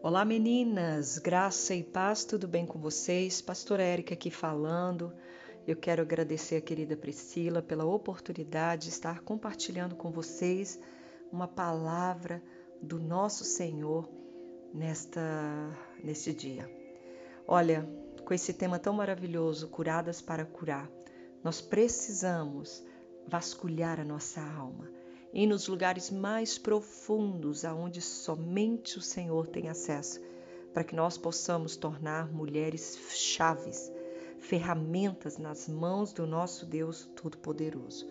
Olá meninas, graça e paz, tudo bem com vocês? Pastora Érica aqui falando. Eu quero agradecer a querida Priscila pela oportunidade de estar compartilhando com vocês uma palavra do nosso Senhor nesta neste dia. Olha, com esse tema tão maravilhoso, curadas para curar, nós precisamos vasculhar a nossa alma e nos lugares mais profundos, aonde somente o Senhor tem acesso, para que nós possamos tornar mulheres chaves, ferramentas nas mãos do nosso Deus Todo-Poderoso.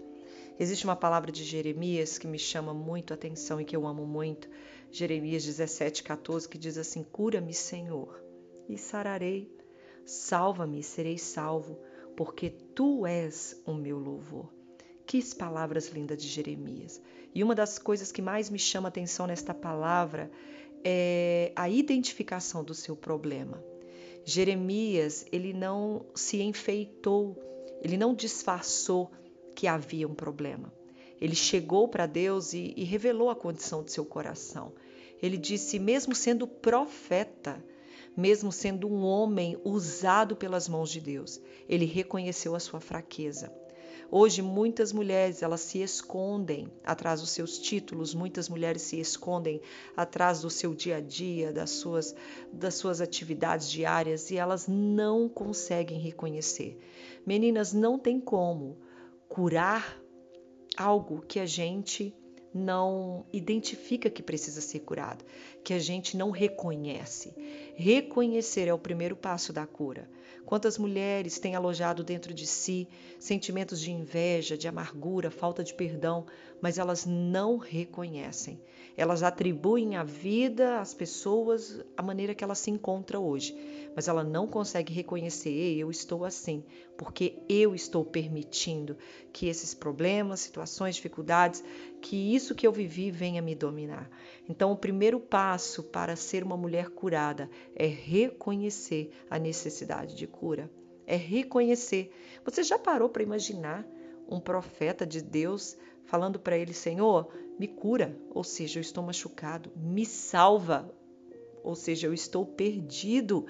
Existe uma palavra de Jeremias que me chama muito a atenção e que eu amo muito, Jeremias 17,14, que diz assim: Cura-me, Senhor, e sararei, salva-me, serei salvo, porque tu és o meu louvor. Que palavras lindas de Jeremias. E uma das coisas que mais me chama atenção nesta palavra é a identificação do seu problema. Jeremias, ele não se enfeitou, ele não disfarçou que havia um problema. Ele chegou para Deus e, e revelou a condição de seu coração. Ele disse, mesmo sendo profeta, mesmo sendo um homem usado pelas mãos de Deus, ele reconheceu a sua fraqueza. Hoje muitas mulheres elas se escondem atrás dos seus títulos, muitas mulheres se escondem atrás do seu dia a dia, das suas das suas atividades diárias e elas não conseguem reconhecer. Meninas, não tem como curar algo que a gente não identifica que precisa ser curado, que a gente não reconhece. Reconhecer é o primeiro passo da cura. Quantas mulheres têm alojado dentro de si sentimentos de inveja, de amargura, falta de perdão, mas elas não reconhecem. Elas atribuem à vida, às pessoas, a maneira que ela se encontra hoje, mas ela não consegue reconhecer: eu estou assim, porque eu estou permitindo que esses problemas, situações, dificuldades, que isso que eu vivi venha me dominar. Então, o primeiro passo para ser uma mulher curada é reconhecer a necessidade de cura. É reconhecer. Você já parou para imaginar um profeta de Deus falando para ele: Senhor, me cura, ou seja, eu estou machucado, me salva, ou seja, eu estou perdido.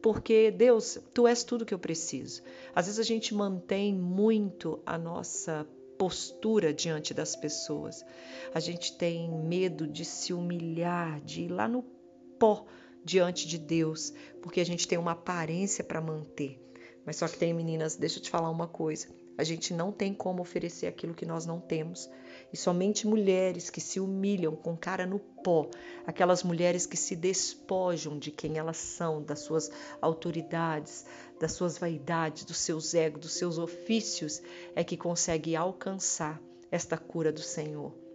Porque Deus, tu és tudo que eu preciso. Às vezes a gente mantém muito a nossa postura diante das pessoas. A gente tem medo de se humilhar, de ir lá no pó diante de Deus, porque a gente tem uma aparência para manter. Mas só que tem meninas, deixa eu te falar uma coisa. A gente não tem como oferecer aquilo que nós não temos. E somente mulheres que se humilham com cara no pó, aquelas mulheres que se despojam de quem elas são, das suas autoridades, das suas vaidades, dos seus egos, dos seus ofícios, é que consegue alcançar esta cura do Senhor.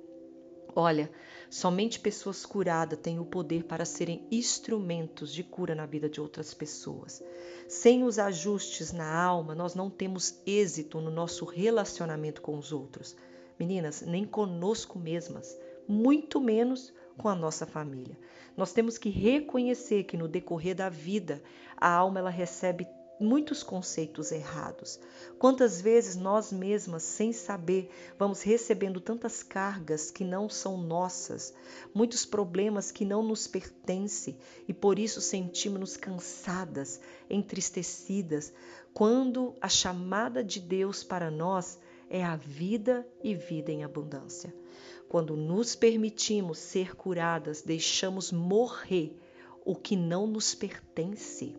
Olha, somente pessoas curadas têm o poder para serem instrumentos de cura na vida de outras pessoas. Sem os ajustes na alma, nós não temos êxito no nosso relacionamento com os outros. Meninas, nem conosco mesmas, muito menos com a nossa família. Nós temos que reconhecer que no decorrer da vida, a alma ela recebe muitos conceitos errados. Quantas vezes nós mesmas, sem saber, vamos recebendo tantas cargas que não são nossas, muitos problemas que não nos pertencem e por isso sentimos-nos cansadas, entristecidas, quando a chamada de Deus para nós é a vida e vida em abundância. Quando nos permitimos ser curadas, deixamos morrer o que não nos pertence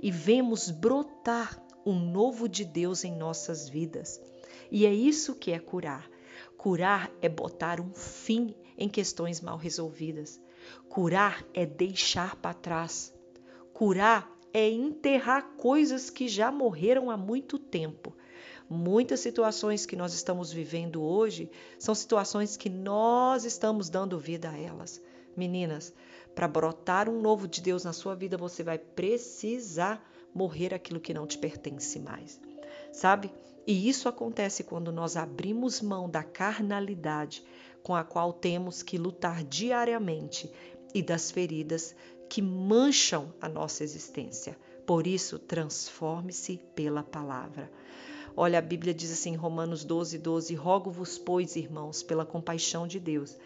e vemos brotar o novo de Deus em nossas vidas. E é isso que é curar. Curar é botar um fim em questões mal resolvidas. Curar é deixar para trás. Curar é enterrar coisas que já morreram há muito tempo. Muitas situações que nós estamos vivendo hoje são situações que nós estamos dando vida a elas. Meninas, para brotar um novo de Deus na sua vida, você vai precisar morrer aquilo que não te pertence mais. Sabe? E isso acontece quando nós abrimos mão da carnalidade com a qual temos que lutar diariamente e das feridas que mancham a nossa existência. Por isso, transforme-se pela palavra. Olha, a Bíblia diz assim em Romanos 12, 12: Rogo-vos, pois, irmãos, pela compaixão de Deus,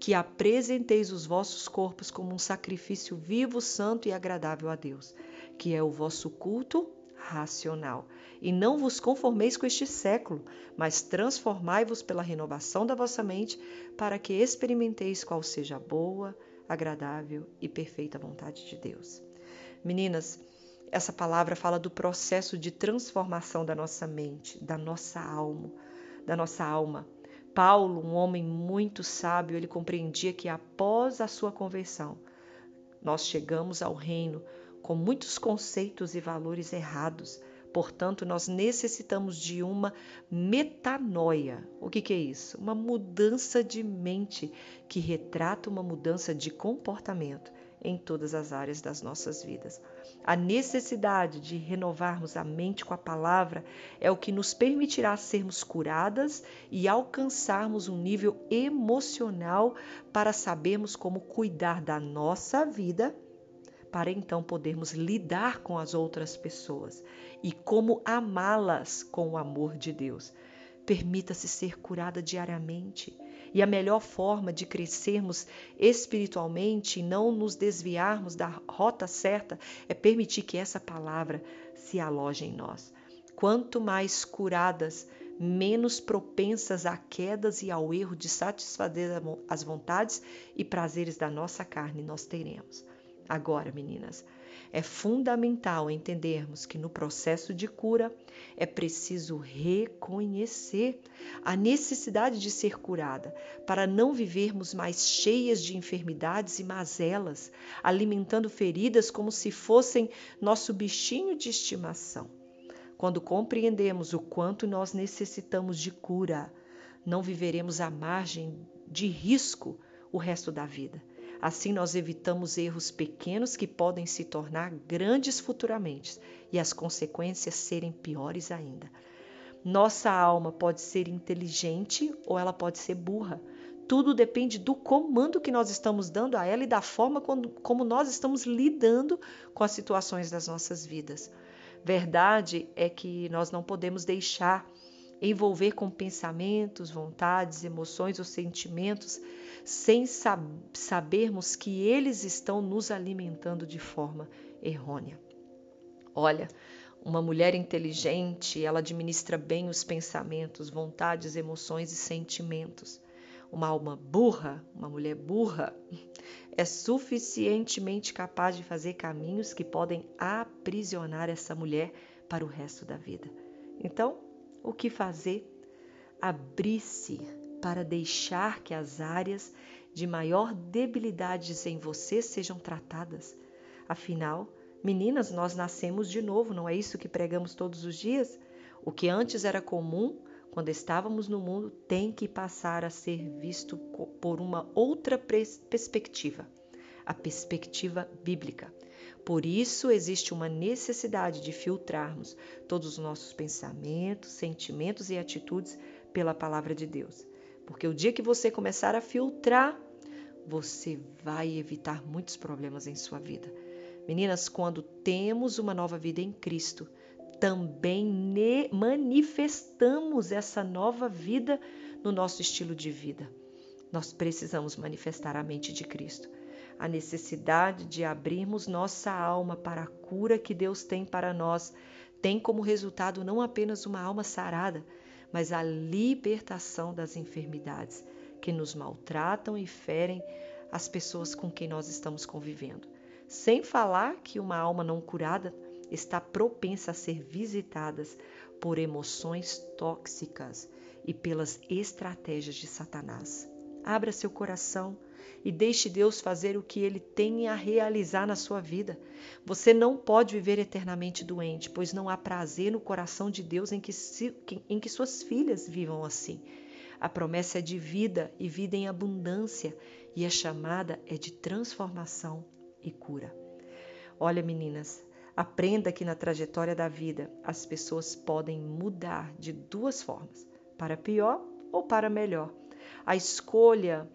que apresenteis os vossos corpos como um sacrifício vivo, santo e agradável a Deus, que é o vosso culto racional. E não vos conformeis com este século, mas transformai-vos pela renovação da vossa mente, para que experimenteis qual seja a boa, agradável e perfeita vontade de Deus. Meninas, essa palavra fala do processo de transformação da nossa mente, da nossa alma, da nossa alma. Paulo, um homem muito sábio, ele compreendia que após a sua conversão, nós chegamos ao reino com muitos conceitos e valores errados. Portanto, nós necessitamos de uma metanoia. O que, que, é isso? Uma mudança de mente que retrata uma mudança de comportamento em todas as áreas das nossas vidas. A necessidade de renovarmos a mente com a palavra é o que nos permitirá sermos curadas e alcançarmos um nível emocional para sabermos como cuidar da nossa vida, para então podermos lidar com as outras pessoas e como amá-las com o amor de Deus. Permita-se ser curada diariamente e a melhor forma de crescermos espiritualmente e não nos desviarmos da rota certa é permitir que essa palavra se aloje em nós. Quanto mais curadas, menos propensas a quedas e ao erro de satisfazer as vontades e prazeres da nossa carne nós teremos. Agora, meninas, é fundamental entendermos que no processo de cura é preciso reconhecer a necessidade de ser curada, para não vivermos mais cheias de enfermidades e mazelas, alimentando feridas como se fossem nosso bichinho de estimação. Quando compreendemos o quanto nós necessitamos de cura, não viveremos à margem de risco o resto da vida. Assim, nós evitamos erros pequenos que podem se tornar grandes futuramente e as consequências serem piores ainda. Nossa alma pode ser inteligente ou ela pode ser burra. Tudo depende do comando que nós estamos dando a ela e da forma como nós estamos lidando com as situações das nossas vidas. Verdade é que nós não podemos deixar envolver com pensamentos, vontades, emoções ou sentimentos sem sab sabermos que eles estão nos alimentando de forma errônea. Olha, uma mulher inteligente, ela administra bem os pensamentos, vontades, emoções e sentimentos. Uma alma burra, uma mulher burra, é suficientemente capaz de fazer caminhos que podem aprisionar essa mulher para o resto da vida. Então, o que fazer? Abrir-se para deixar que as áreas de maior debilidade em você sejam tratadas. Afinal, meninas, nós nascemos de novo, não é isso que pregamos todos os dias? O que antes era comum, quando estávamos no mundo, tem que passar a ser visto por uma outra perspectiva a perspectiva bíblica. Por isso, existe uma necessidade de filtrarmos todos os nossos pensamentos, sentimentos e atitudes pela palavra de Deus. Porque o dia que você começar a filtrar, você vai evitar muitos problemas em sua vida. Meninas, quando temos uma nova vida em Cristo, também manifestamos essa nova vida no nosso estilo de vida. Nós precisamos manifestar a mente de Cristo. A necessidade de abrirmos nossa alma para a cura que Deus tem para nós tem como resultado não apenas uma alma sarada, mas a libertação das enfermidades que nos maltratam e ferem as pessoas com quem nós estamos convivendo. Sem falar que uma alma não curada está propensa a ser visitadas por emoções tóxicas e pelas estratégias de Satanás. Abra seu coração e deixe Deus fazer o que ele tem a realizar na sua vida. Você não pode viver eternamente doente, pois não há prazer no coração de Deus em que, em que suas filhas vivam assim. A promessa é de vida e vida em abundância, e a chamada é de transformação e cura. Olha, meninas, aprenda que na trajetória da vida as pessoas podem mudar de duas formas, para pior ou para melhor. A escolha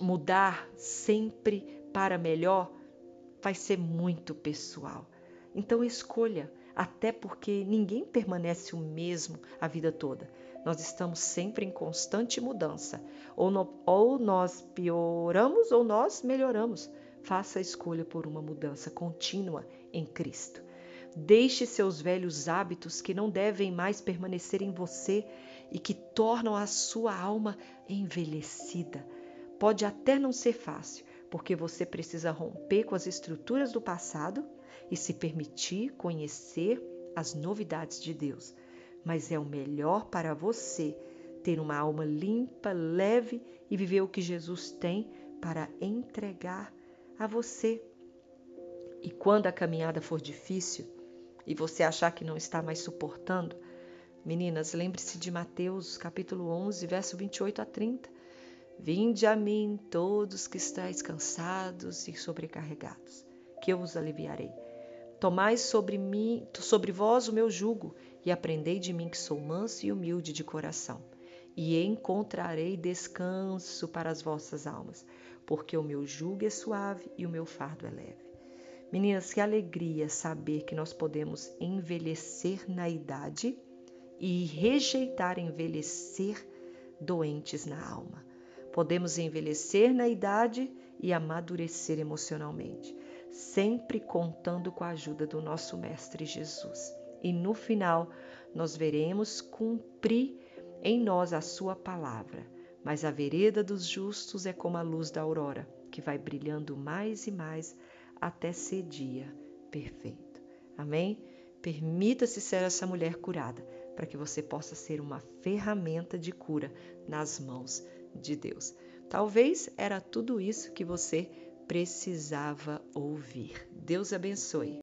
mudar sempre para melhor vai ser muito pessoal. Então escolha, até porque ninguém permanece o mesmo a vida toda. Nós estamos sempre em constante mudança. Ou, no, ou nós pioramos ou nós melhoramos. Faça a escolha por uma mudança contínua em Cristo. Deixe seus velhos hábitos que não devem mais permanecer em você e que tornam a sua alma envelhecida. Pode até não ser fácil, porque você precisa romper com as estruturas do passado e se permitir conhecer as novidades de Deus. Mas é o melhor para você ter uma alma limpa, leve e viver o que Jesus tem para entregar a você. E quando a caminhada for difícil e você achar que não está mais suportando, meninas, lembre-se de Mateus capítulo 11, verso 28 a 30. Vinde a mim todos que estáis cansados e sobrecarregados, que eu os aliviarei. Tomai sobre mim, sobre vós o meu jugo e aprendei de mim que sou manso e humilde de coração, e encontrarei descanso para as vossas almas, porque o meu jugo é suave e o meu fardo é leve. Meninas, que alegria saber que nós podemos envelhecer na idade e rejeitar envelhecer doentes na alma. Podemos envelhecer na idade e amadurecer emocionalmente, sempre contando com a ajuda do nosso Mestre Jesus. E no final, nós veremos cumprir em nós a Sua palavra. Mas a vereda dos justos é como a luz da aurora, que vai brilhando mais e mais até ser dia perfeito. Amém? Permita-se ser essa mulher curada, para que você possa ser uma ferramenta de cura nas mãos de Deus. Talvez era tudo isso que você precisava ouvir. Deus abençoe.